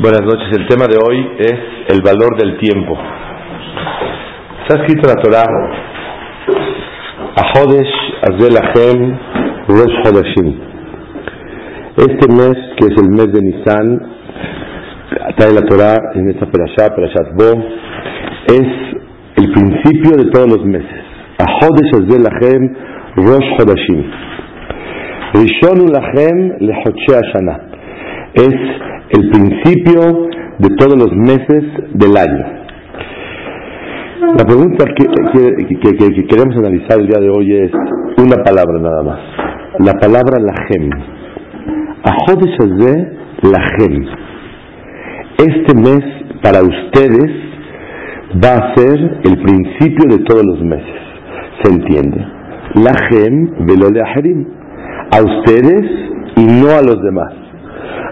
Buenas noches. El tema de hoy es el valor del tiempo. Está escrito en la Torah, Ahodesh Azelachem Rosh Hodashim. Este mes, que es el mes de Nisan, trae la Torah en esta perashá, perashat Bo, es el principio de todos los meses. Ahodesh Azelachem Rosh Hodashim. Rishonu Lachem Lehoche Shana. Es el principio de todos los meses del año. La pregunta que, queremos analizar el día de hoy es una palabra nada más. La palabra Lahem. Ajodesh Lahem. Este mes para ustedes va a ser el principio de todos los meses. ¿Se entiende? Lahem velole A ustedes y no a los demás.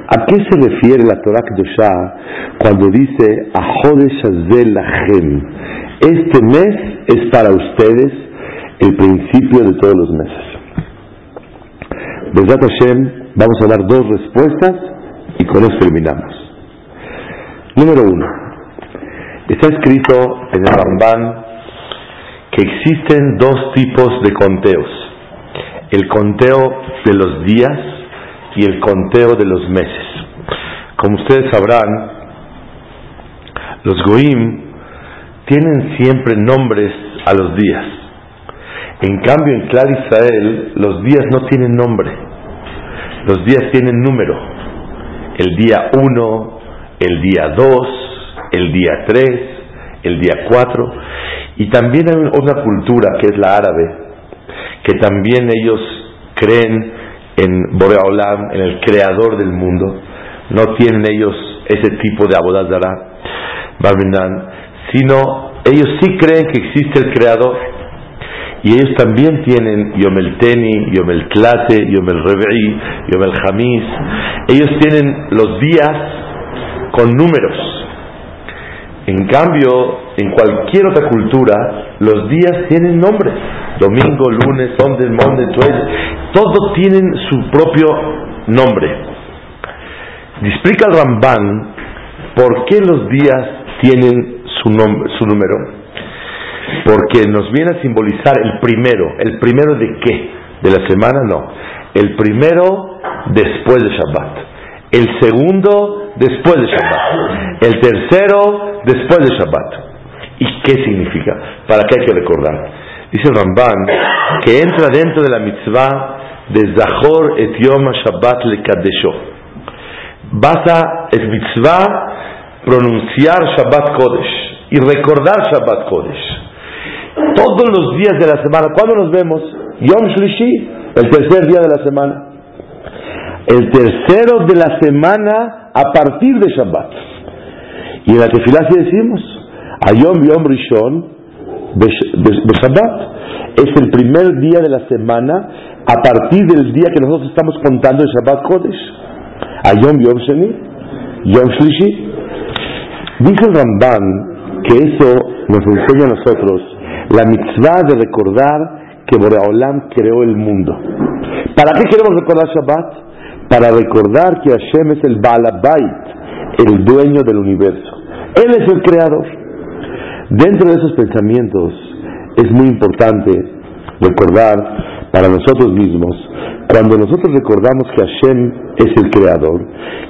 ¿A qué se refiere la Torah Kedoshá cuando dice Ahodesh Lachem? Este mes es para ustedes el principio de todos los meses. Besat Hashem, vamos a dar dos respuestas y con eso terminamos. Número uno, está escrito en el Ramban que existen dos tipos de conteos. El conteo de los días y el conteo de los meses. Como ustedes sabrán, los Goim tienen siempre nombres a los días. En cambio, en Clar Israel, los días no tienen nombre. Los días tienen número. El día 1, el día 2, el día 3, el día 4. Y también hay una cultura que es la árabe, que también ellos creen en Boreolam, en el creador del mundo. No tienen ellos ese tipo de abodazara, sino ellos sí creen que existe el creador. Y ellos también tienen Yom el Teni, Yom el Tlate, Yom el Rebe'i, Yom el Hamis. Ellos tienen los días con números. En cambio, en cualquier otra cultura, los días tienen nombre. Domingo, lunes, Sunday, Monday, Tuesday. Todos tienen su propio nombre. Explica el Ramban por qué los días tienen su, nombre, su número. Porque nos viene a simbolizar el primero. ¿El primero de qué? ¿De la semana? No. El primero después de Shabbat. El segundo después de Shabbat. El tercero después de Shabbat. ¿Y qué significa? ¿Para qué hay que recordar? Dice Ramban que entra dentro de la mitzvah de Zahor et Yom Shabbat le Kadesho. Vas a, es mitzvah, pronunciar Shabbat Kodesh y recordar Shabbat Kodesh. Todos los días de la semana, ¿cuándo nos vemos? Yom Shlishi, el tercer día de la semana. El tercero de la semana a partir de Shabbat. Y en la tefilá sí decimos, Ayom Yom Rishon, Shabbat. Es el primer día de la semana a partir del día que nosotros estamos contando el Shabbat Kodesh. A Yom Yom Sheni, Yom Shlishi. Dice el Ramban que eso nos enseña a nosotros la mitzvah de recordar que Boreolam creó el mundo. ¿Para qué queremos recordar Shabbat? Para recordar que Hashem es el Balabait, el dueño del universo. Él es el creador. Dentro de esos pensamientos es muy importante recordar para nosotros mismos, cuando nosotros recordamos que Hashem es el creador,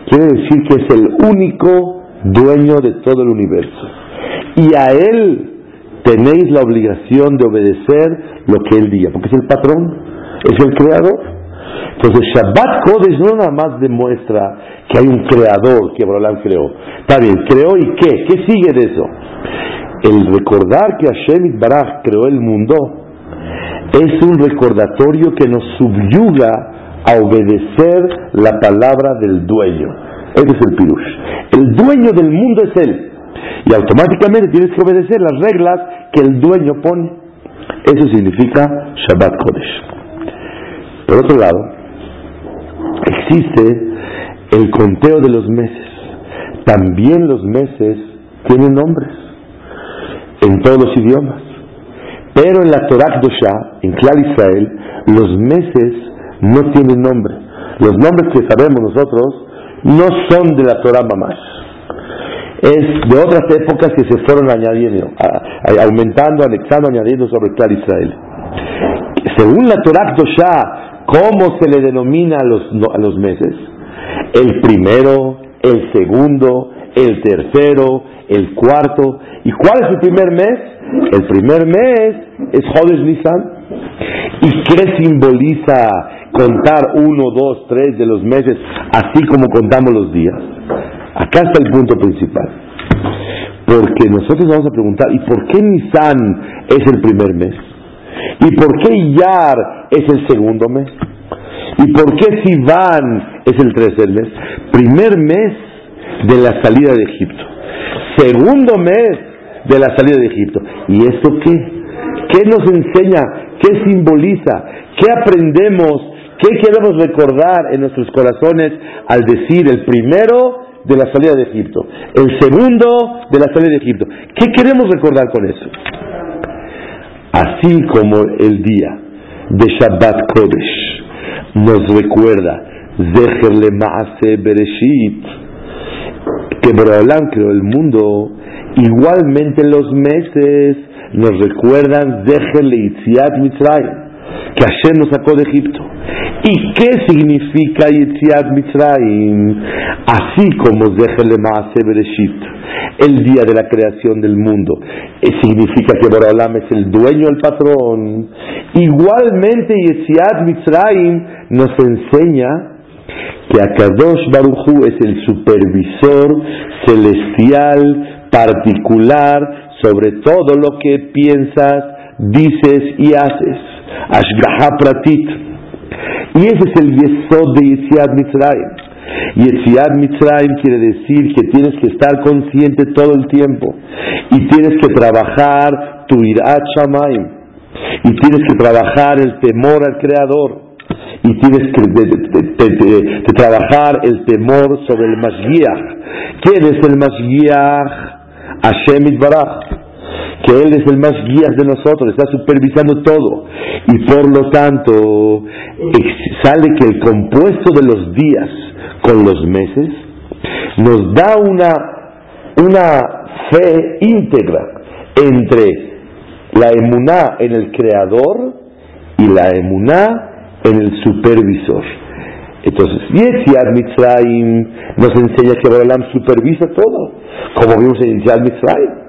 quiere decir que es el único dueño de todo el universo. Y a Él tenéis la obligación de obedecer lo que Él diga, porque es el patrón, es el creador. Entonces Shabbat Kodesh no nada más demuestra que hay un creador que Abraham creó. Está bien, creó y qué? ¿Qué sigue de eso? El recordar que Hashem Baraj creó el mundo es un recordatorio que nos subyuga a obedecer la palabra del dueño. Ese es el pirush. El dueño del mundo es él. Y automáticamente tienes que obedecer las reglas que el dueño pone. Eso significa Shabbat Kodesh. Por otro lado, existe el conteo de los meses. También los meses tienen nombres en todos los idiomas. Pero en la Torah Dosha, en Clar Israel, los meses no tienen nombre. Los nombres que sabemos nosotros no son de la Torah mamás. Es de otras épocas que se fueron añadiendo, aumentando, anexando, añadiendo sobre Clar Israel. Según la Torah Doshá, ¿cómo se le denomina a los, a los meses? El primero, el segundo, el tercero, el cuarto. ¿Y cuál es el primer mes? El primer mes es Jodes Nisan. ¿Y qué simboliza contar uno, dos, tres de los meses, así como contamos los días? Acá está el punto principal. Porque nosotros vamos a preguntar, ¿y por qué Nisan es el primer mes? ¿Y por qué Yar es el segundo mes? ¿Y por qué Sivan es el tercer mes? Primer mes de la salida de Egipto. Segundo mes de la salida de Egipto. ¿Y esto qué? ¿Qué nos enseña? ¿Qué simboliza? ¿Qué aprendemos? ¿Qué queremos recordar en nuestros corazones al decir el primero de la salida de Egipto, el segundo de la salida de Egipto? ¿Qué queremos recordar con eso? Así como el día de Shabbat Kodesh nos recuerda Zecher Maase Bereshit que Borolam creó el mundo, igualmente los meses nos recuerdan Zecher Leitziat Mitzrayim que Hashem nos sacó de Egipto. ¿Y qué significa Yitziat Mitzrayim? Así como Zechel Bereshit, el día de la creación del mundo, eh, significa que Borolam es el dueño, el patrón. Igualmente Yitziat Mitzrayim nos enseña que Akadosh Baruchu es el supervisor celestial, particular, sobre todo lo que piensas, dices y haces. Ashgaha Pratit. Y ese es el yesod de Yetziat Mitzrayim. Yetziat Mitzrayim quiere decir que tienes que estar consciente todo el tiempo y tienes que trabajar tu irat shamayim y tienes que trabajar el temor al Creador y tienes que trabajar el temor sobre el Mashgiach. ¿Quién es el Mashgiach? Hashem Itbarach que Él es el más guía de nosotros, está supervisando todo. Y por lo tanto, sale que el compuesto de los días con los meses nos da una, una fe íntegra entre la emuná en el creador y la emuná en el supervisor. Entonces, Yetziat Mitzrayim nos enseña que Balaam supervisa todo, como vimos en Yetziat Mitzrayim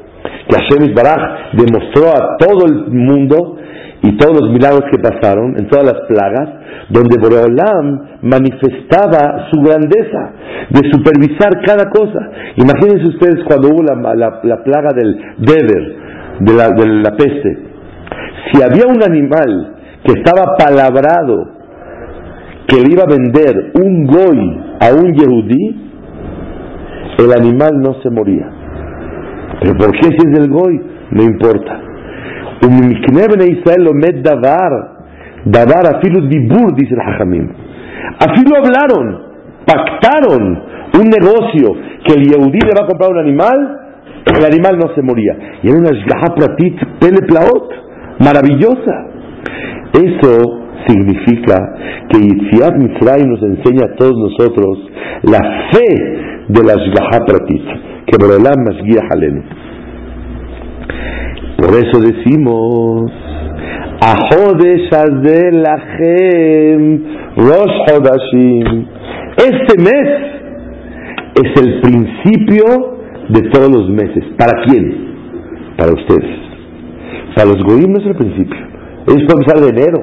que Hashem Baraj demostró a todo el mundo y todos los milagros que pasaron, en todas las plagas, donde Boreolam manifestaba su grandeza de supervisar cada cosa. Imagínense ustedes cuando hubo la, plaga del Deber, de la, de la peste. Si había un animal que estaba palabrado que le iba a vender un goy a un yehudí, el animal no se moría. ¿Pero por qué si es del Goy? No importa. Israel lo met davar, davar afilu dibur, dice el Hajamim. Afilu hablaron, pactaron un negocio que el Yehudí le va a comprar un animal, el animal no se moría. Y era una shgaha pratit pele plaot, maravillosa. Eso significa que Yitziat Mitzray nos enseña a todos nosotros la fe de la shgaha pratit que Borolam guía Halenu. Por eso decimos, Ahodesh Lachem Rosh Hodashim. Este mes es el principio de todos los meses. ¿Para quién? Para ustedes. Para los goyim no es el principio. Ellos pueden empezar de enero,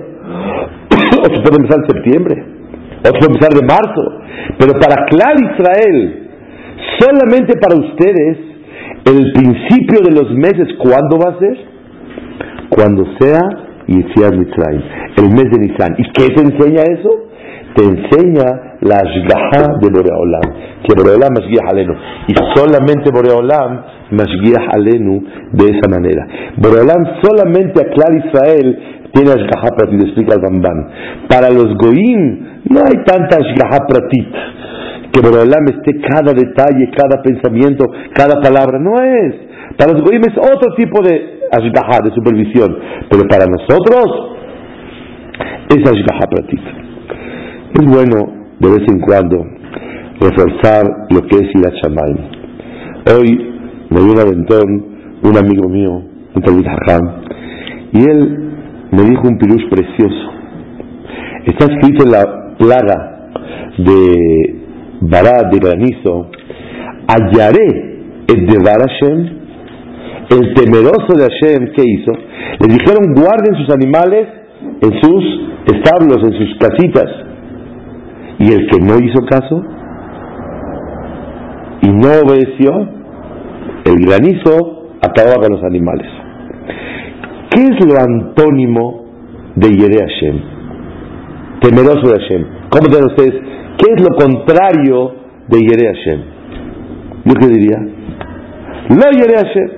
otros pueden empezar de septiembre, otros pueden empezar de marzo. Pero para Clar Israel, Solamente para ustedes, el principio de los meses, ¿cuándo va a ser? Cuando sea Yitziat Mitzrayim, el mes de Nisan. ¿Y qué te enseña eso? Te enseña la Ashgaha de Boreolam, que Boreolam Mashgiach Alenu. Y solamente Boreolam Mashgiach Alenu de esa manera. Boreolam solamente a Clar Israel tiene Ashgaha Pratit, explica el Bamban. Para los Goim no hay tanta Ashgaha Pratit que Borolam esté cada detalle, cada pensamiento, cada palabra. No es. Para los goyim es otro tipo de ashgaha, de supervisión. Pero para nosotros es ashgaha pratit. Es bueno de vez en cuando reforzar lo que es ir a Shamayim. Hoy me dio un aventón un amigo mío, un Talmud y él me dijo un pirush precioso. Está escrito en la plaga de Barad, de granizo, hallaré el de Hashem, el temeroso de Hashem, ¿qué hizo? Le dijeron guarden sus animales en sus establos, en sus casitas. Y el que no hizo caso y no obedeció, el granizo acababa con los animales. ¿Qué es lo antónimo de Yere Hashem? Temeroso de Hashem. ¿Cómo ven ustedes? ¿Qué es lo contrario de Yere Hashem? ¿Yo qué diría? No Yere Hashem,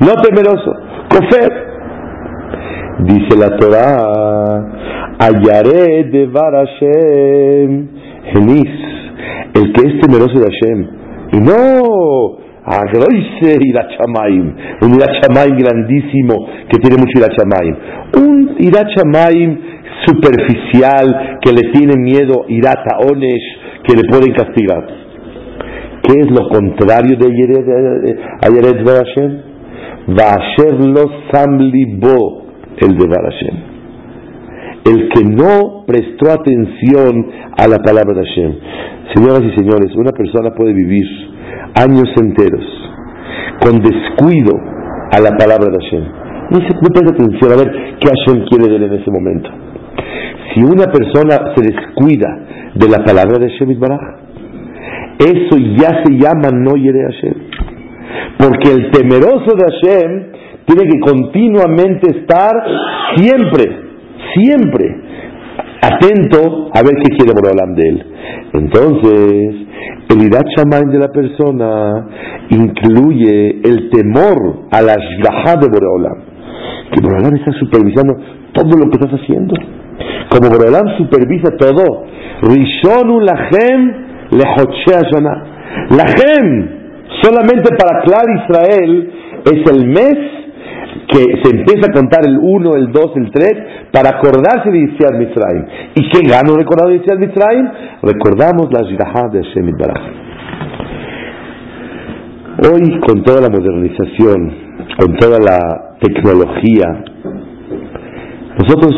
no temeroso, cofer. Dice la Torah, hallaré de Bar Hashem, Genis, el que es temeroso de Hashem. Y no Agroise Irachamaim, un Irachamaim grandísimo que tiene mucho Irachamaim. Un Irachamaim superficial que le tiene miedo, Irata Onesh, que le pueden castigar. ¿Qué es lo contrario de Ayeret Barashem? Vasher lo Samlibo, el de Barashem el que no prestó atención a la palabra de Hashem. Señoras y señores, una persona puede vivir años enteros con descuido a la palabra de Hashem. No, se, no atención a ver qué Hashem quiere de él en ese momento. Si una persona se descuida de la palabra de Hashem Baraj, eso ya se llama no yere Hashem. Porque el temeroso de Hashem tiene que continuamente estar siempre, siempre atento a ver qué quiere Borolam de él. Entonces, el Irat de la persona incluye el temor a la Shgaha de Boreolam. Que Boreolam está supervisando todo lo que estás haciendo. Como Boreolam supervisa todo. Rishonu Lachem Lehochea Lachem, solamente para Clar Israel, es el mes que se empieza a contar el 1, el 2, el 3, para acordarse de Yitziat Mitzrayim. ¿Y qué gano recordar de Yitziat Mitzrayim? Recordamos la Jirahá de Hashem Baraj. Hoy, con toda la modernización, con toda la tecnología, nosotros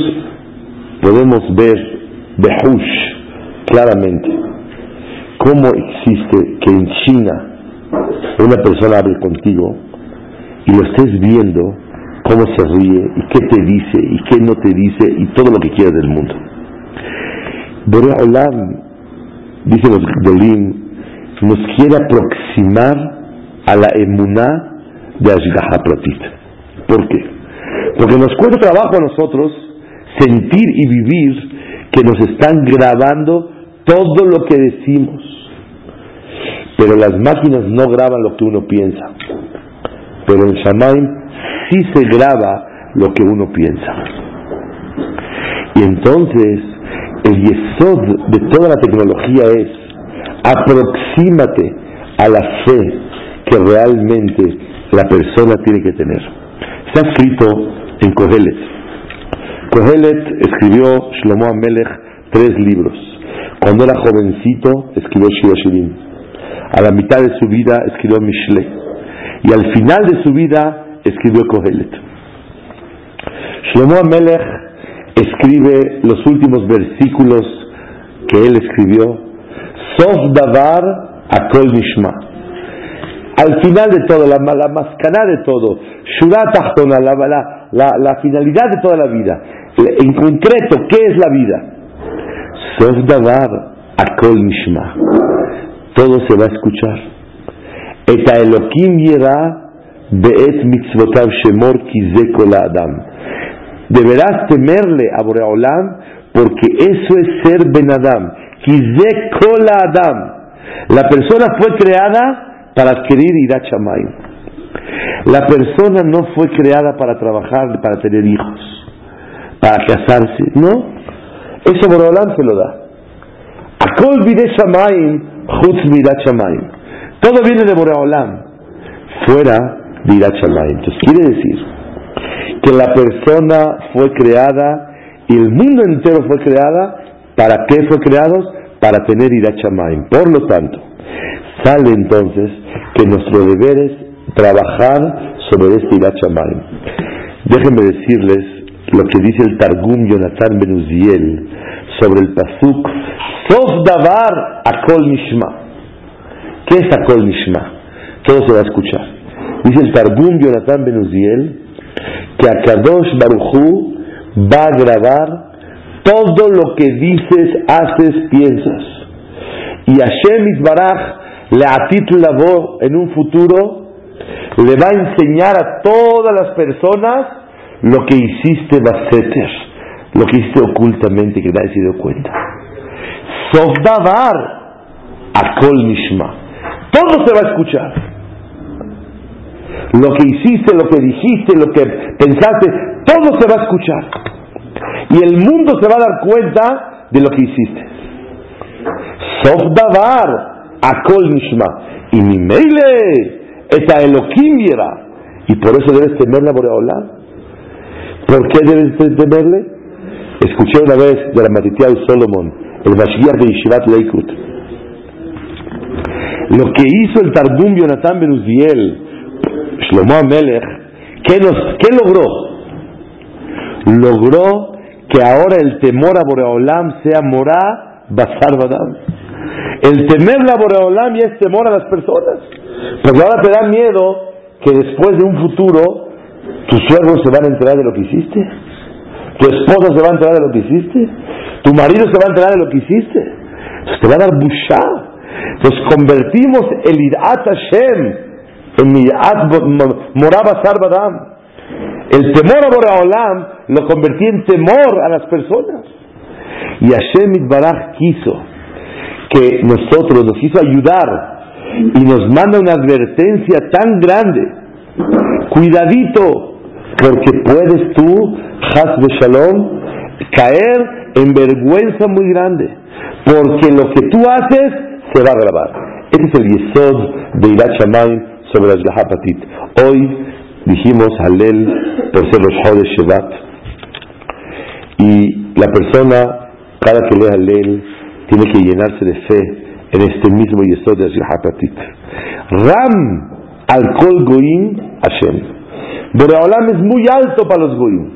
podemos ver Behush claramente cómo existe que en China una persona hable contigo y lo estés viendo cómo se ríe y qué te dice y qué no te dice y todo lo que quiere del mundo. Borea Olam, dice los Gdolim, nos quiere aproximar a la emuná de Ashgaha Pratit. ¿Por qué? Porque nos cuesta trabajo a nosotros sentir y vivir que nos están grabando todo lo que decimos. Pero las máquinas no graban lo que uno piensa. Pero el Shamaim sí se graba lo que uno piensa. Y entonces, el yesod de toda la tecnología es aproxímate a la fe que realmente la persona tiene que tener. Está escrito en Kohelet. Kohelet escribió Shlomo Amelech tres libros. Cuando era jovencito escribió Shirashirim. A la mitad de su vida escribió Mishle. Y al final de su vida escribió Kohelet. Shlomo Amelech escribe los últimos versículos que él escribió. Sof Davar Akol Nishma. Al final de todo, la, la de todo, Shurat la, la, la, finalidad de toda la vida. En concreto, ¿qué es la vida? Sof Davar Akol Nishma. Todo se va a escuchar. Eta Elohim Yerah Be'et mitzvotav shemor adam. Deberás temerle a Boreolam porque eso es ser Ben Adam. adam. La persona fue creada para adquirir Irachamayim. La persona no fue creada para trabajar, para tener hijos, para casarse. No. Eso Boreolam se lo da. Akol Todo viene de Boreolam. Fuera entonces quiere decir que la persona fue creada y el mundo entero fue creada. ¿Para qué fue creados? para tener Irachamayim. Por lo tanto, sale entonces que nuestro deber es trabajar sobre este Irachamayim. Déjenme decirles lo que dice el Targum Jonathan Benuziel sobre el Pasuk Sof Davar Akol Mishma. ¿Qué es Akol Mishma? Todo se va a escuchar. Dice el Targum Jonathan Benuziel que Akadosh Baruchu va a grabar todo lo que dices, haces, piensas. Y Hashem Isbaraj le atitulabó en un futuro, le va a enseñar a todas las personas lo que hiciste baseter, lo que hiciste ocultamente que nadie se dio cuenta. Sofdavar Akol Mishma. Todo se va a escuchar. Lo que hiciste, lo que dijiste, lo que pensaste, todo se va a escuchar. Y el mundo se va a dar cuenta de lo que hiciste. Sof davar, akol nishma. Y mi eta elokim Y por eso debes temerle a Boreolam. ¿Por qué debes temerle? Escuché una vez de la Matitiao Solomon, el Mashiach de Yeshivat Leikut. Lo que hizo el Tardum Yonatan Benuziel, Shlomo Amelech, ¿qué, ¿qué logró? Logró que ahora el temor a Boreolam sea morá basar badam. El temer a Boreolam ya es temor a las personas. Porque ahora te da miedo que después de un futuro tus suegros se van a enterar de lo que hiciste. Tu esposa se va a enterar de lo que hiciste. Tu marido se va a enterar de lo que hiciste. Entonces te va a dar bushá. Nos convertimos el irat Hashem en irat morá basar badam. El temor a Boraholam lo convertí en temor a las personas. Y Hashem Baraj quiso que nosotros, nos quiso ayudar y nos manda una advertencia tan grande. Cuidadito, porque puedes tú, Has de Shalom, caer en vergüenza muy grande. Porque lo que tú haces se va a grabar. Ese es el yesod de Irat sobre las Gahapatit. Hoy dijimos Halel por ser los Jodes Shevat. Y la persona, cada que lea Halel, tiene que llenarse de fe en este mismo Yesod de Hapatit. Ram al Kol Goim Hashem. Boreolam es muy alto para los Goim.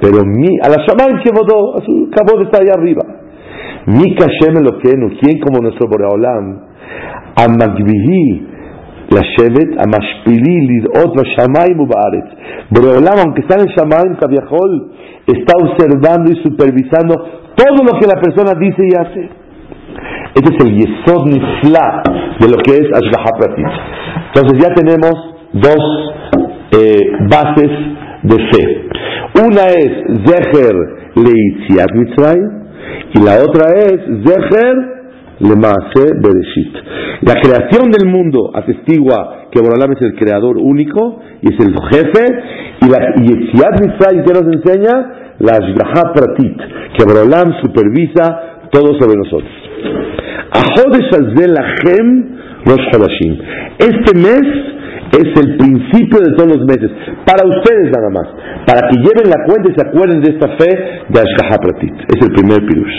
Pero mi, a la Shaman que votó, a su cabo está allá arriba. Mi Kashem Eloquenu, ¿quién como nuestro Boreolam? Amagbihi Shevet Amashpili Lidot Shamaim Ubaret. Boreolam, aunque está en el Shamaim Kaviahol, está observando y supervisando todo lo que la persona dice y hace. Este es el Yesod Nifla de lo que es Ashgaha Pratit. Entonces ya tenemos dos eh, bases de fe. Una es Zeher Leitziat Mitzrayim y la otra es Zeher Bereshit. La creación del mundo atestigua que Borolam es el creador único y es el jefe, y la Yetziat Mitzrayim que nos enseña la Ashgaha Pratit, que Borolam supervisa todo sobre nosotros. Este mes es el principio de todos los meses, para ustedes nada más, para que lleven la cuenta y se acuerden de esta fe de Ashgaha Pratit. Es el primer pirush.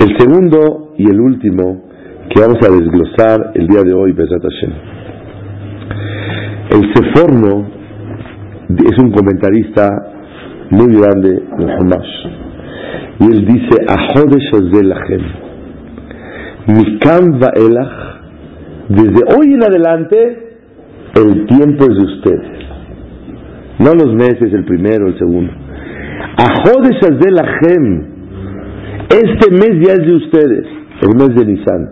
El segundo y el último que vamos a desglosar el día de hoy, Besat Hashem. El Seforno es un comentarista muy grande de Hamash. Y él dice, Ahodesh Azelachem, Mikam Vaelach, desde hoy en adelante, el tiempo es de ustedes. No los meses, el primero, el segundo. Ahodesh Azelachem, este mes ya es de ustedes, el mes de Nisan.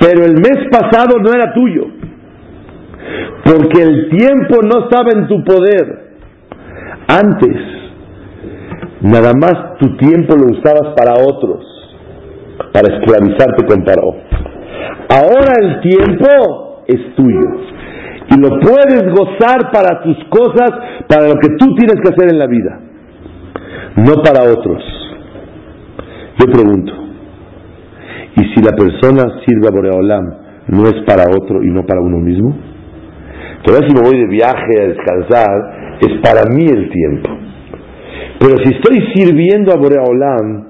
Pero el mes pasado no era tuyo, porque el tiempo no estaba en tu poder. Antes, nada más tu tiempo lo usabas para otros, para esclavizarte con Paró. Ahora el tiempo es tuyo y lo puedes gozar para tus cosas, para lo que tú tienes que hacer en la vida, no para otros. Yo pregunto, ¿y si la persona sirve a Boreolam no es para otro y no para uno mismo? Todavía si me voy de viaje a descansar, es para mí el tiempo. Pero si estoy sirviendo a Boreolam,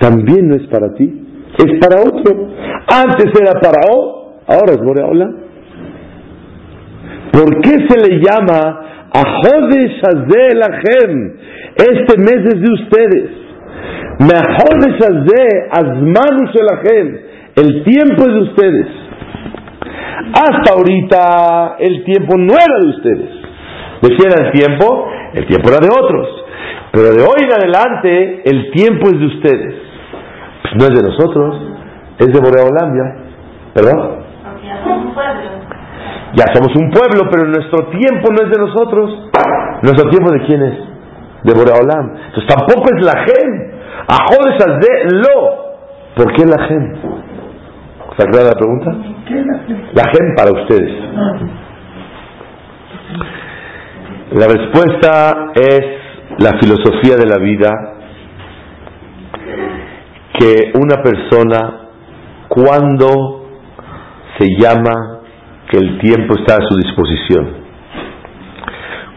también no es para ti, es para otro. Antes era para O, ahora es Boreola. ¿Por qué se le llama a Jodesh Lachem? Este mes es de ustedes. El tiempo es de ustedes. Hasta ahorita el tiempo no era de ustedes. ¿De quién era el tiempo? El tiempo era de otros. Pero de hoy en adelante el tiempo es de ustedes. Pues no es de nosotros, es de Boreolandia. ¿Perdón? Ya somos un pueblo, pero nuestro tiempo no es de nosotros. ¿Nuestro tiempo de quién es? De Boreolam. Entonces tampoco es la gen. Ajodes de lo. ¿Por qué la gen? ¿Está clara la pregunta? La gen para ustedes. La respuesta es la filosofía de la vida que una persona cuando se llama que el tiempo está a su disposición.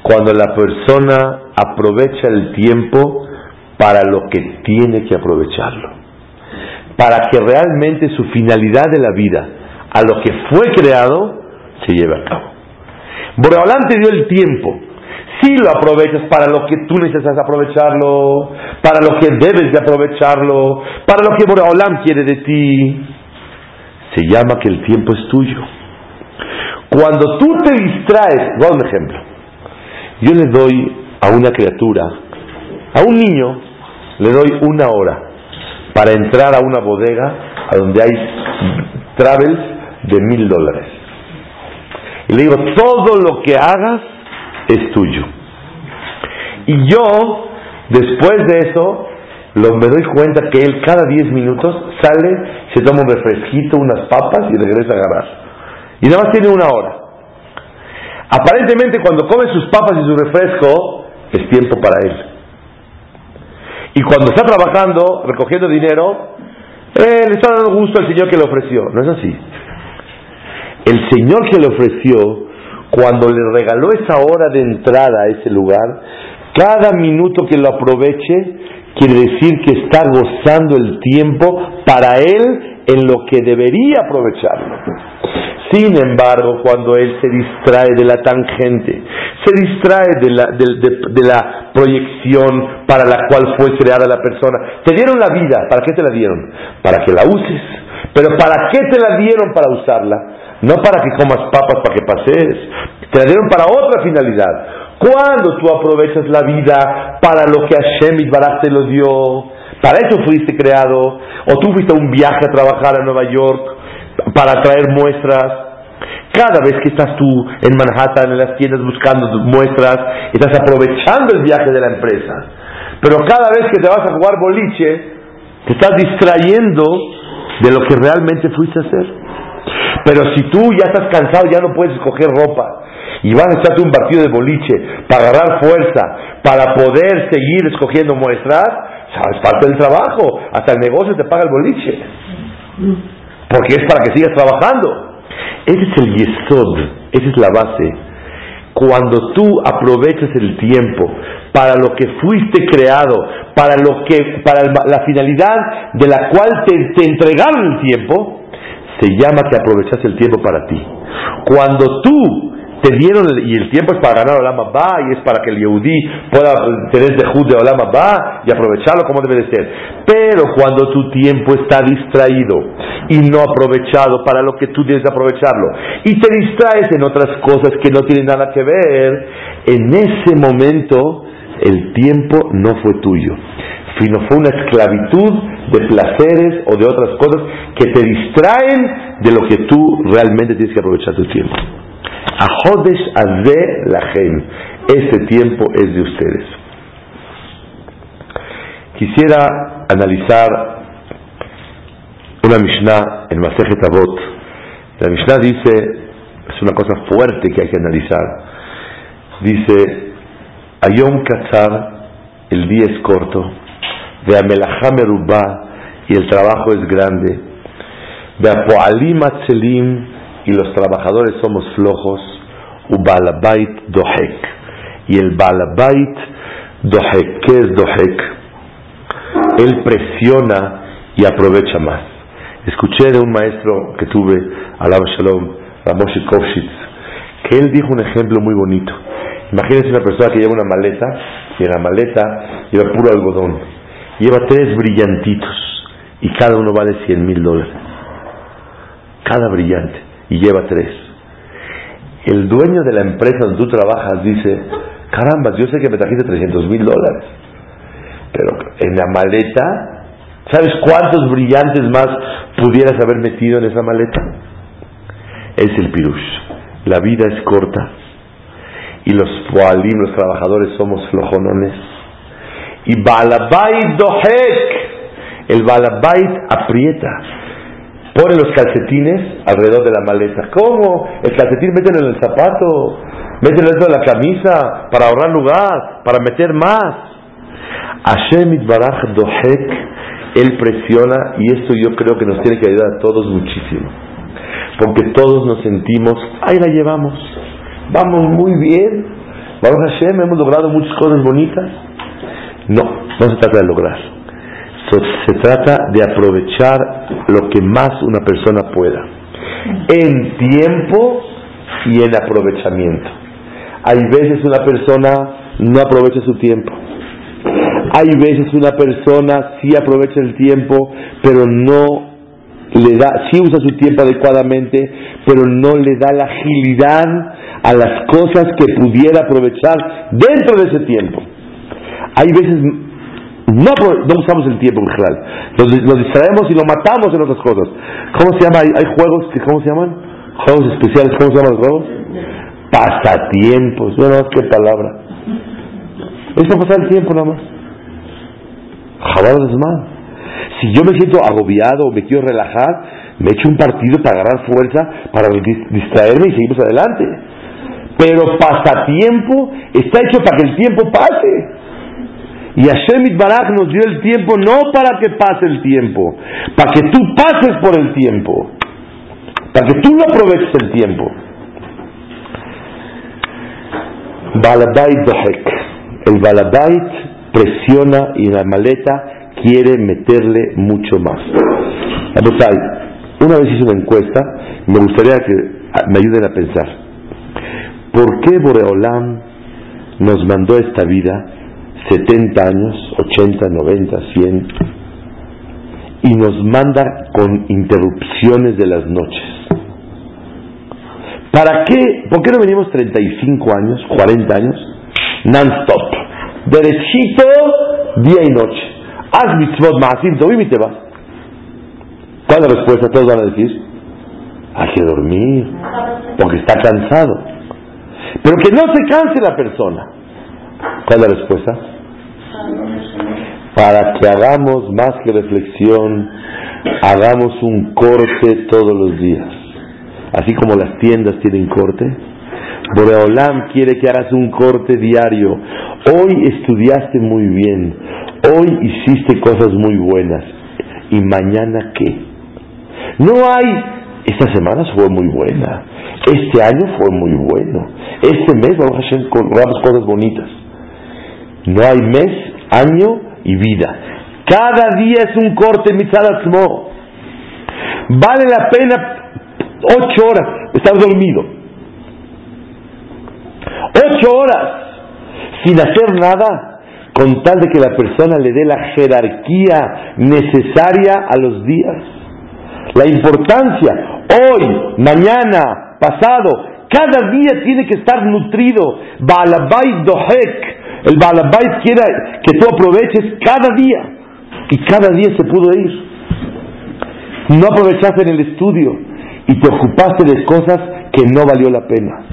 Cuando la persona aprovecha el tiempo para lo que tiene que aprovecharlo. Para que realmente su finalidad de la vida, a lo que fue creado, se lleve a cabo. Boreolán dio el tiempo. Si lo aprovechas para lo que tú necesitas aprovecharlo, para lo que debes de aprovecharlo, para lo que Boreolán quiere de ti, se llama que el tiempo es tuyo. Cuando tú te distraes, voy a un ejemplo. Yo le doy a una criatura, a un niño, le doy una hora para entrar a una bodega a donde hay travels de mil dólares. Y le digo, todo lo que hagas es tuyo. Y yo, después de eso, lo, me doy cuenta que él cada 10 minutos sale, se toma un refresquito, unas papas y regresa a agarrar. Y nada más tiene una hora. Aparentemente cuando come sus papas y su refresco, es tiempo para él. Y cuando está trabajando, recogiendo dinero, eh, le está dando gusto al Señor que le ofreció. No es así. El Señor que le ofreció, cuando le regaló esa hora de entrada a ese lugar, cada minuto que lo aproveche, quiere decir que está gozando el tiempo para él en lo que debería aprovecharlo. Sin embargo, cuando él se distrae de la tangente, se distrae de la, de, la, proyección para la cual fue creada la persona, te dieron la vida, ¿para qué te la dieron? Para que la uses. Pero ¿para qué te la dieron para usarla? No para que comas papas para que pases, te la dieron para otra finalidad. Cuando tú aprovechas la vida para lo que Hashem Itbaraj te lo dio, para eso fuiste creado, o tú fuiste a un viaje a trabajar a Nueva York para traer muestras, cada vez que estás tú en Manhattan, en las tiendas buscando muestras, estás aprovechando el viaje de la empresa. Pero cada vez que te vas a jugar boliche, te estás distrayendo de lo que realmente fuiste a hacer. Pero si tú ya estás cansado, ya no puedes escoger ropa, y vas a echarte un partido de boliche para agarrar fuerza, para poder seguir escogiendo muestras, sabes parte del trabajo, hasta el negocio te paga el boliche, porque es para que sigas trabajando. Ese es el yesod, esa es la base. Cuando tú aprovechas el tiempo para lo que fuiste creado, para lo que, para la finalidad de la cual te, te entregaron el tiempo, se llama que aprovechas el tiempo para ti. Cuando tú te dieron y el tiempo es para ganar Olama Ba y es para que el Yehudí pueda tener dejud de Olama Ba y aprovecharlo como debe de ser. Pero cuando tu tiempo está distraído y no aprovechado para lo que tú tienes que aprovecharlo y te distraes en otras cosas que no tienen nada que ver, en ese momento el tiempo no fue tuyo, sino fue una esclavitud de placeres o de otras cosas que te distraen de lo que tú realmente tienes que aprovechar tu tiempo. Ahodesh Azeh Lachem. Este tiempo es de ustedes. Quisiera analizar una Mishnah en Masejet Avot. La Mishnah dice, es una cosa fuerte que hay que analizar. Dice, Ayom Katzar, el día es corto, de Amelachá Merubá, y el trabajo es grande, de Apoalim Atzelim, y los trabajadores somos flojos, Ubalabait Dohek. Y el Balabait Dohek, ¿qué es Dohek? él presiona y aprovecha más. Escuché de un maestro que tuve, Alaba Shalom, Ramoshe Kovshitz, que él dijo un ejemplo muy bonito. Imagínense una persona que lleva una maleta y en la maleta lleva puro algodón. Lleva tres brillantitos y cada uno vale 100 mil dólares. Cada brillante y lleva tres. El dueño de la empresa donde tú trabajas dice, caramba, yo sé que me trajiste 300 mil dólares, pero en la maleta, ¿sabes cuántos brillantes más pudieras haber metido en esa maleta? Es el pirush. La vida es corta y los poalim, los trabajadores, somos flojonones. Y balabait dohek, el balabait aprieta pone los calcetines alrededor de la maleta. ¿Cómo? El calcetín mételo en el zapato, mételo dentro de la camisa para ahorrar lugar, para meter más. Hashem Baraj Dohek, él presiona y esto yo creo que nos tiene que ayudar a todos muchísimo. Porque todos nos sentimos, ahí la llevamos, vamos muy bien, vamos Hashem, hemos logrado muchas cosas bonitas. No, no se trata de lograr se trata de aprovechar lo que más una persona pueda, en tiempo y en aprovechamiento. Hay veces una persona no aprovecha su tiempo. Hay veces una persona sí aprovecha el tiempo, pero no le da, sí usa su tiempo adecuadamente, pero no le da la agilidad a las cosas que pudiera aprovechar dentro de ese tiempo. Hay veces no, no usamos el tiempo en general. Nos, distraemos y lo matamos en otras cosas. ¿Cómo se llama? Hay, juegos que, ¿cómo se llaman? Juegos especiales, ¿cómo se llaman los juegos? Pasatiempos. Bueno, qué palabra. Es para pasar el tiempo nada más. es más. Si yo me siento agobiado o me quiero relajar, me echo un partido para agarrar fuerza, para distraerme y seguimos adelante. Pero pasatiempo está hecho para que el tiempo pase. Y Hashem Baraj nos dio el tiempo no para que pase el tiempo, para que tú pases por el tiempo, para que tú lo aproveches el tiempo. Balabait Dohek. El Balabait presiona y la maleta quiere meterle mucho más. Una vez hice una encuesta, me gustaría que me ayuden a pensar. ¿Por qué Boreolam nos mandó esta vida 70 años, 80, 90, 100, y nos manda con interrupciones de las noches. ¿Para qué? ¿Por qué no venimos 35 años, 40 años? Non-stop. Derechito, día y noche. Haz mitzvot ma'asim tovim y te vas. ¿Cuál es la respuesta? Todos van a decir, hay que dormir, porque está cansado. Pero que no se canse la persona. ¿Cuál es la respuesta? Para que hagamos más que reflexión, hagamos un corte todos los días. Así como las tiendas tienen corte, Boreolam quiere que hagas un corte diario. Hoy estudiaste muy bien, hoy hiciste cosas muy buenas. ¿Y mañana qué? No hay, esta semana fue muy buena, este año fue muy bueno, este mes vamos a hacer cosas bonitas. No hay mes, año y vida. Cada día es un corte mitzadatzmo. Vale la pena ocho horas estar dormido. Ocho horas sin hacer nada con tal de que la persona le dé la jerarquía necesaria a los días. La importancia, hoy, mañana, pasado, cada día tiene que estar nutrido. Balabay dohek, el Balabait quiere que tú aproveches cada día. Y cada día se pudo ir. No aprovechaste en el estudio y te ocupaste de cosas que no valió la pena.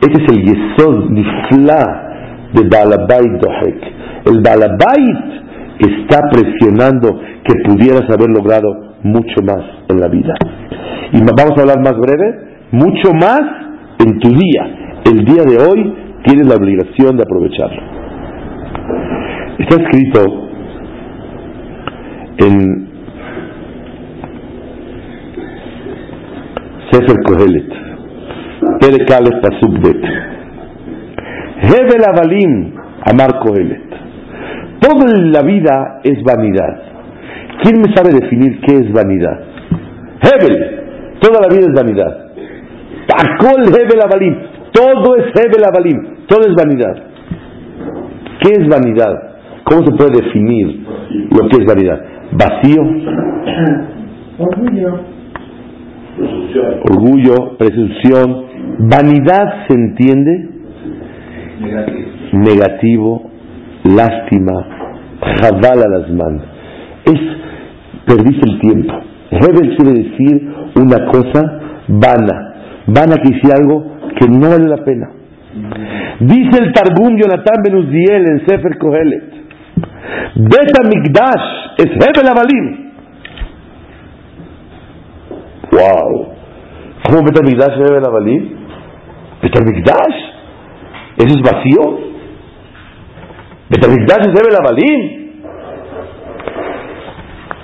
Este es el Yesod Nifla de Balabait Dohek. El Balabait está presionando que pudieras haber logrado mucho más en la vida. Y vamos a hablar más breve, mucho más en tu día. El día de hoy tienes la obligación de aprovecharlo. Está escrito en Sefer Kohelet, Perek Pasuk Bet. Hebel Avalim, Amar Kohelet. Toda la vida es vanidad. ¿Quién me sabe definir qué es vanidad? Hebel. Toda la vida es vanidad. Takol Hebel Abalim. Todo es Hebel Abalim. Todo es vanidad. ¿Qué es vanidad? ¿Cómo se puede definir lo que es vanidad? Vacío. Orgullo. Orgullo, presunción. Vanidad se entiende negativo, lástima, jabal a las manos. Es perdiste el tiempo. Hebel quiere decir una cosa vana. Vana que decir algo que no vale la pena. Dice el Targum Jonathan Ben Uziel en Sefer Kohelet. Beta Mikdash es Hebel Avalim. Wow. ¿Cómo Beta Mikdash es Hebel Avalim? Beta Mikdash. ¿Eso es vacío? Beta Mikdash es Hebel Avalim.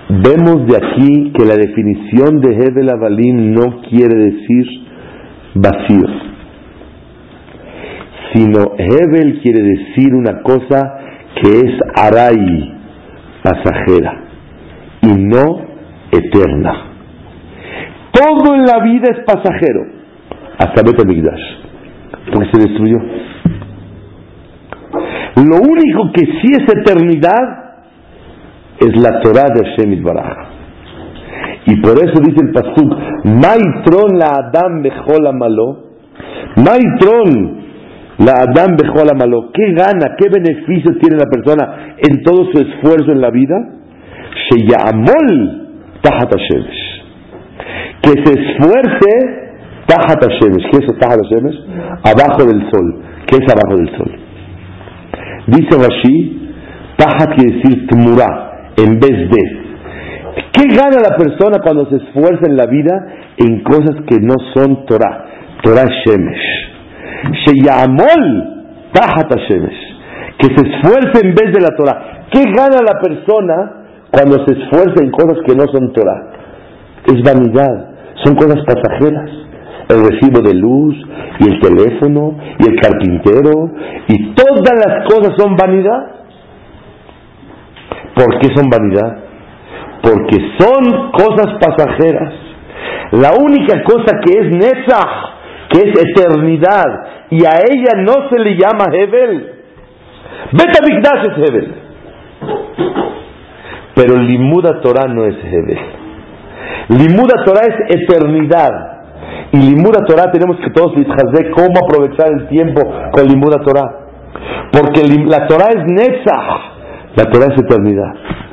Vemos de aquí que la definición de Hebel Avalim no quiere decir vacío sino Hebel quiere decir una cosa que es aray, pasajera, y no eterna. Todo en la vida es pasajero, hasta Betamigdash, porque se destruyó. Lo único que sí es eternidad es la Torah de Hashem Baraj. Y por eso dice el Pasuk, Maitron la Adam bechol malo, Maitron la Adam la malo. ¿Qué gana? ¿Qué beneficio tiene la persona en todo su esfuerzo en la vida? Sheyamol Tahat Que se esfuerce Tahat ¿Qué es Tahat Abajo del sol. ¿Qué es abajo del sol? Dice Rashi, Tahat quiere decir Tmura, en vez de. ¿Qué gana la persona cuando se esfuerza en la vida en cosas que no son Torah? Torah Shemesh. Sheyamol Tahat que se esfuerce en vez de la Torah. ¿Qué gana la persona cuando se esfuerza en cosas que no son Torah? Es vanidad, son cosas pasajeras. El recibo de luz, y el teléfono, y el carpintero, y todas las cosas son vanidad. ¿Por qué son vanidad? Porque son cosas pasajeras. La única cosa que es Netzach, que es eternidad, y a ella no se le llama Hebel. Betamikdash es Hebel. Pero Limuda Torah no es Hebel. Limuda Torah es eternidad. Y Limuda Torah tenemos que todos de cómo aprovechar el tiempo con Limuda Torah. Porque la Torah es Netzach. La Torah es eternidad.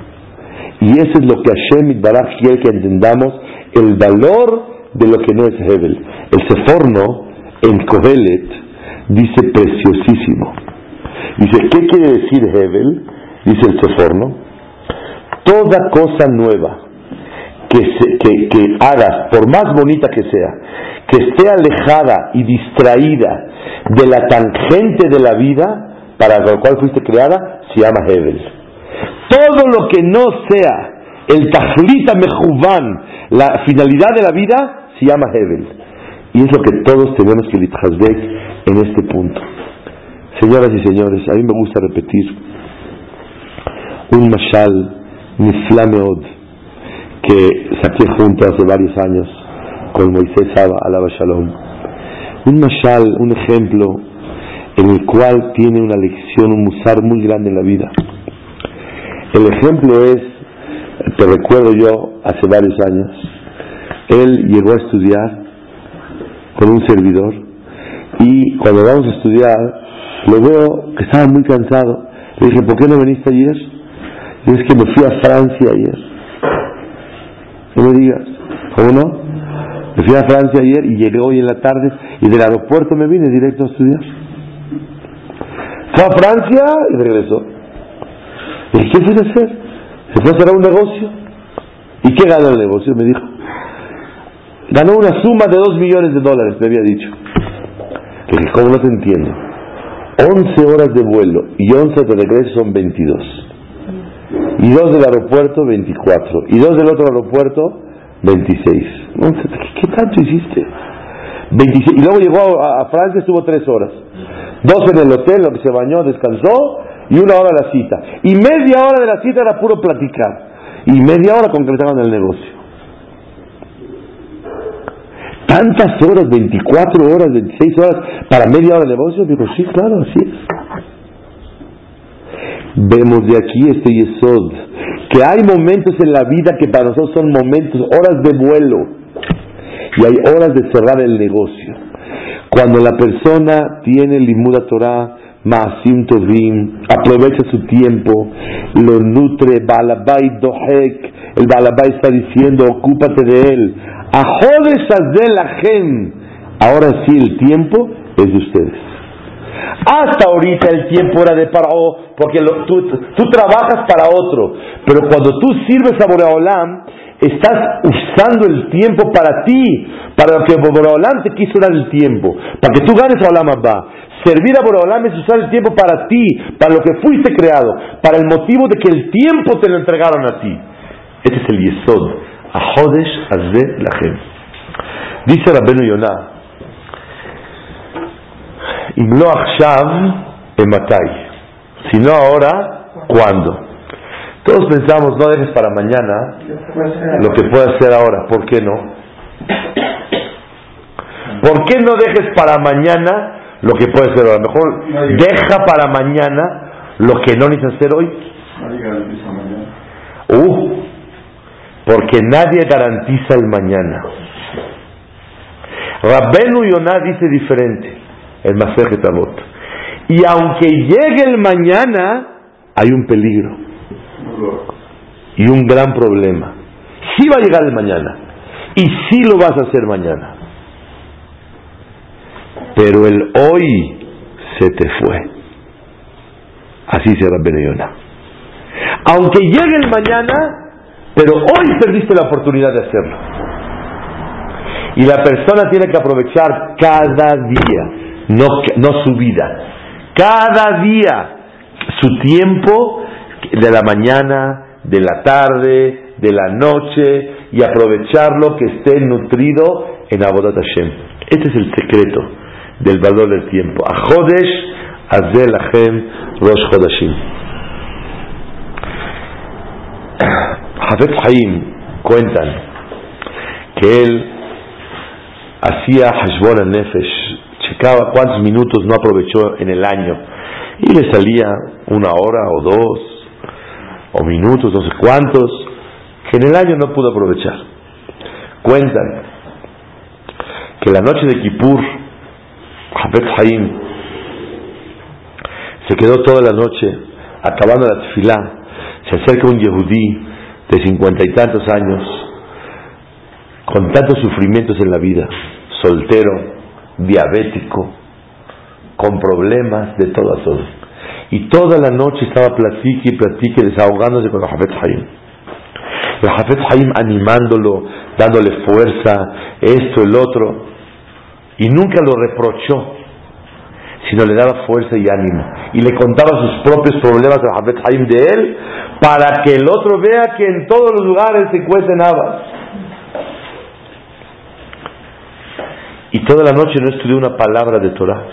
Y eso es lo que Hashem Baraj quiere que entendamos el valor de lo que no es Hebel. El Seforno en Kohelet dice preciosísimo. Dice, ¿qué quiere decir Hebel? Dice el Seforno. Toda cosa nueva que, que, que hagas, por más bonita que sea, que esté alejada y distraída de la tangente de la vida para la cual fuiste creada, se llama Hebel. Todo lo que no sea el tajlita mejuvan, la finalidad de la vida, se llama Hebel. Y es lo que todos tenemos que litjazbek en este punto. Señoras y señores, a mí me gusta repetir un mashal niflameod que saqué junto hace varios años con Moisés Saba, alaba shalom. Un mashal, un ejemplo en el cual tiene una lección, un musar muy grande en la vida. El ejemplo es, te recuerdo yo, hace varios años, él llegó a estudiar con un servidor y cuando vamos a estudiar, lo veo que estaba muy cansado. Le dije, ¿por qué no veniste ayer? Y es que me fui a Francia ayer. No me digas, ¿cómo no? Me fui a Francia ayer y llegué hoy en la tarde y del aeropuerto me vine directo a estudiar. Fue a Francia y regresó. ¿Y qué fue a hacer? Se a hacer un negocio. ¿Y qué ganó el negocio? Me dijo. Ganó una suma de dos millones de dólares, me había dicho. Le dije, ¿cómo no te entiendo? 11 horas de vuelo y 11 de regreso son 22. Y dos del aeropuerto, 24. Y dos del otro aeropuerto, 26. ¿Qué, tanto hiciste? 26. Y luego llegó a, Francia, estuvo 3 horas. Dos en el hotel, se bañó, descansó. Y una hora la cita. Y media hora de la cita era puro platicar. Y media hora concretaban el negocio. Tantas horas, 24 horas, 26 horas, para media hora de negocio. Digo, sí, claro, así es. Vemos de aquí este Yesod, que hay momentos en la vida que para nosotros son momentos, horas de vuelo, y hay horas de cerrar el negocio. Cuando la persona tiene limuda Torah, Maasim Tovim, aprovecha su tiempo, lo nutre, Balabai Dohek, el Balabai está diciendo, ocúpate de él, de la gen. Ahora sí, el tiempo es de ustedes. Hasta ahorita el tiempo era de Paró, porque tú, trabajas para otro, pero cuando tú sirves a Boreolam, estás usando el tiempo para ti, para lo que Boreolam te quiso dar el tiempo, para que tú ganes a Olam Abba. Servir a Boreolam es usar el tiempo para ti, para lo que fuiste creado, para el motivo de que el tiempo te lo entregaron a ti. Este es el Yesod. Ahodesh Azeh Lachem. Dice Rabenu Yonah, Imlo Ematay. Si no ahora, ¿cuándo? Todos pensamos, no dejes para mañana lo que puedas hacer ahora. ¿Por qué no? ¿Por qué no dejes para mañana lo que puedes hacer ahora? Mejor deja para mañana lo que no necesitas hacer hoy. Uh, porque nadie garantiza el mañana. Rabbenu Yonah dice diferente, el Maser Tabot. Y aunque llegue el mañana, hay un peligro y un gran problema. Sí va a llegar el mañana y sí lo vas a hacer mañana. Pero el hoy se te fue. Así se Rabbenu Yonah. Aunque llegue el mañana, pero hoy perdiste la oportunidad de hacerlo. Y la persona tiene que aprovechar cada día, no, no su vida, cada día su tiempo de la mañana, de la tarde, de la noche y aprovecharlo que esté nutrido en Abodat Hashem. Este es el secreto del valor del tiempo. A Jodesh, Azel Hashem, Rosh Chodashim. Hafez Haim cuentan que él hacía Hashbon al Nefesh, checaba cuántos minutos no aprovechó en el año y le salía una hora o dos o minutos, no sé cuántos, que en el año no pudo aprovechar. Cuentan que la noche de Kippur, Hafez Haim se quedó toda la noche acabando la tefilá, se acerca un yehudí de cincuenta y tantos años, con tantos sufrimientos en la vida, soltero, diabético, con problemas de todo a todo. Y toda la noche estaba platique y platique, desahogándose con el Jafet Haim. El Jafet animándolo, dándole fuerza, esto, el otro. Y nunca lo reprochó, sino le daba fuerza y ánimo. Y le contaba sus propios problemas al Jafet Haim de él, para que el otro vea que en todos los lugares se cuecen habas. Y toda la noche no estudió una palabra de Torah.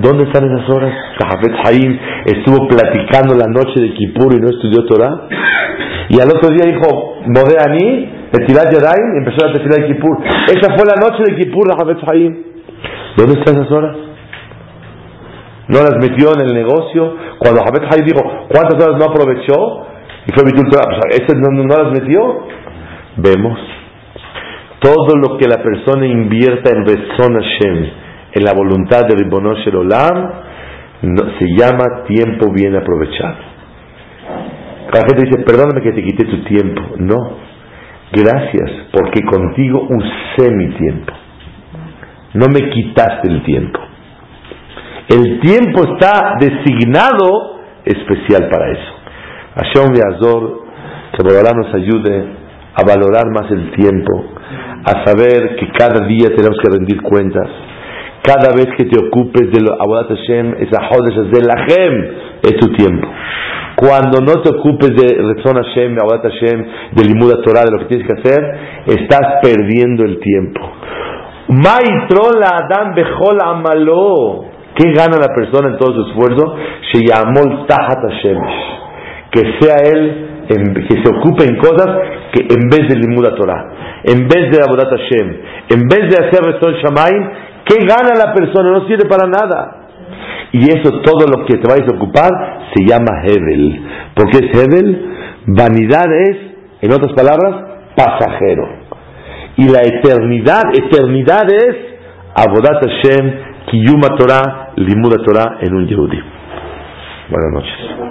¿Dónde están esas horas? Jafet Haim estuvo platicando la noche de Kippur y no estudió Torah. Y al otro día dijo, Modeani, Etilat Yadayim, empezó la tefila de Kippur. Esa fue la noche de Kippur, la Jafet Haim. ¿Dónde están esas horas? No las metió en el negocio. Cuando Jafet Haim dijo, ¿cuántas horas no aprovechó? Y fue Bitul Torah, pues, ¿ese no, no las metió? Vemos. Todo lo que la persona invierta en Beson Hashem, en la voluntad de Ribonosh el Olam, se llama tiempo bien aprovechado. La gente dice, perdóname que te quité tu tiempo. No, gracias, porque contigo usé mi tiempo. No me quitaste el tiempo. El tiempo está designado especial para eso. Hashem Azor, que Borolá nos ayude a valorar más el tiempo, a saber que cada día tenemos que rendir cuentas. Cada vez que te ocupes de lo Abodat Hashem, es de la es tu tiempo. Cuando no te ocupes de Rezon Hashem, Abodat Hashem, de Limuda Torah, de lo que tienes que hacer, estás perdiendo el tiempo. Maitro la Adam Bejol Amalo. ¿Qué gana la persona en todo su esfuerzo? Sheyamol Tahat Hashemesh. Que sea él, que se ocupe en cosas que en vez de Limuda Torah, en vez de Abodat Hashem, en vez de hacer Resol Shamaim, ¿qué gana la persona? No sirve para nada. Y eso, todo lo que te vayas a ocupar, se llama Hebel. ¿Por qué es Hebel? Vanidad es, en otras palabras, pasajero. Y la eternidad, eternidad es Abodat Hashem, Kiyuma Torah, Limuda Torah en un Yehudi. Buenas noches.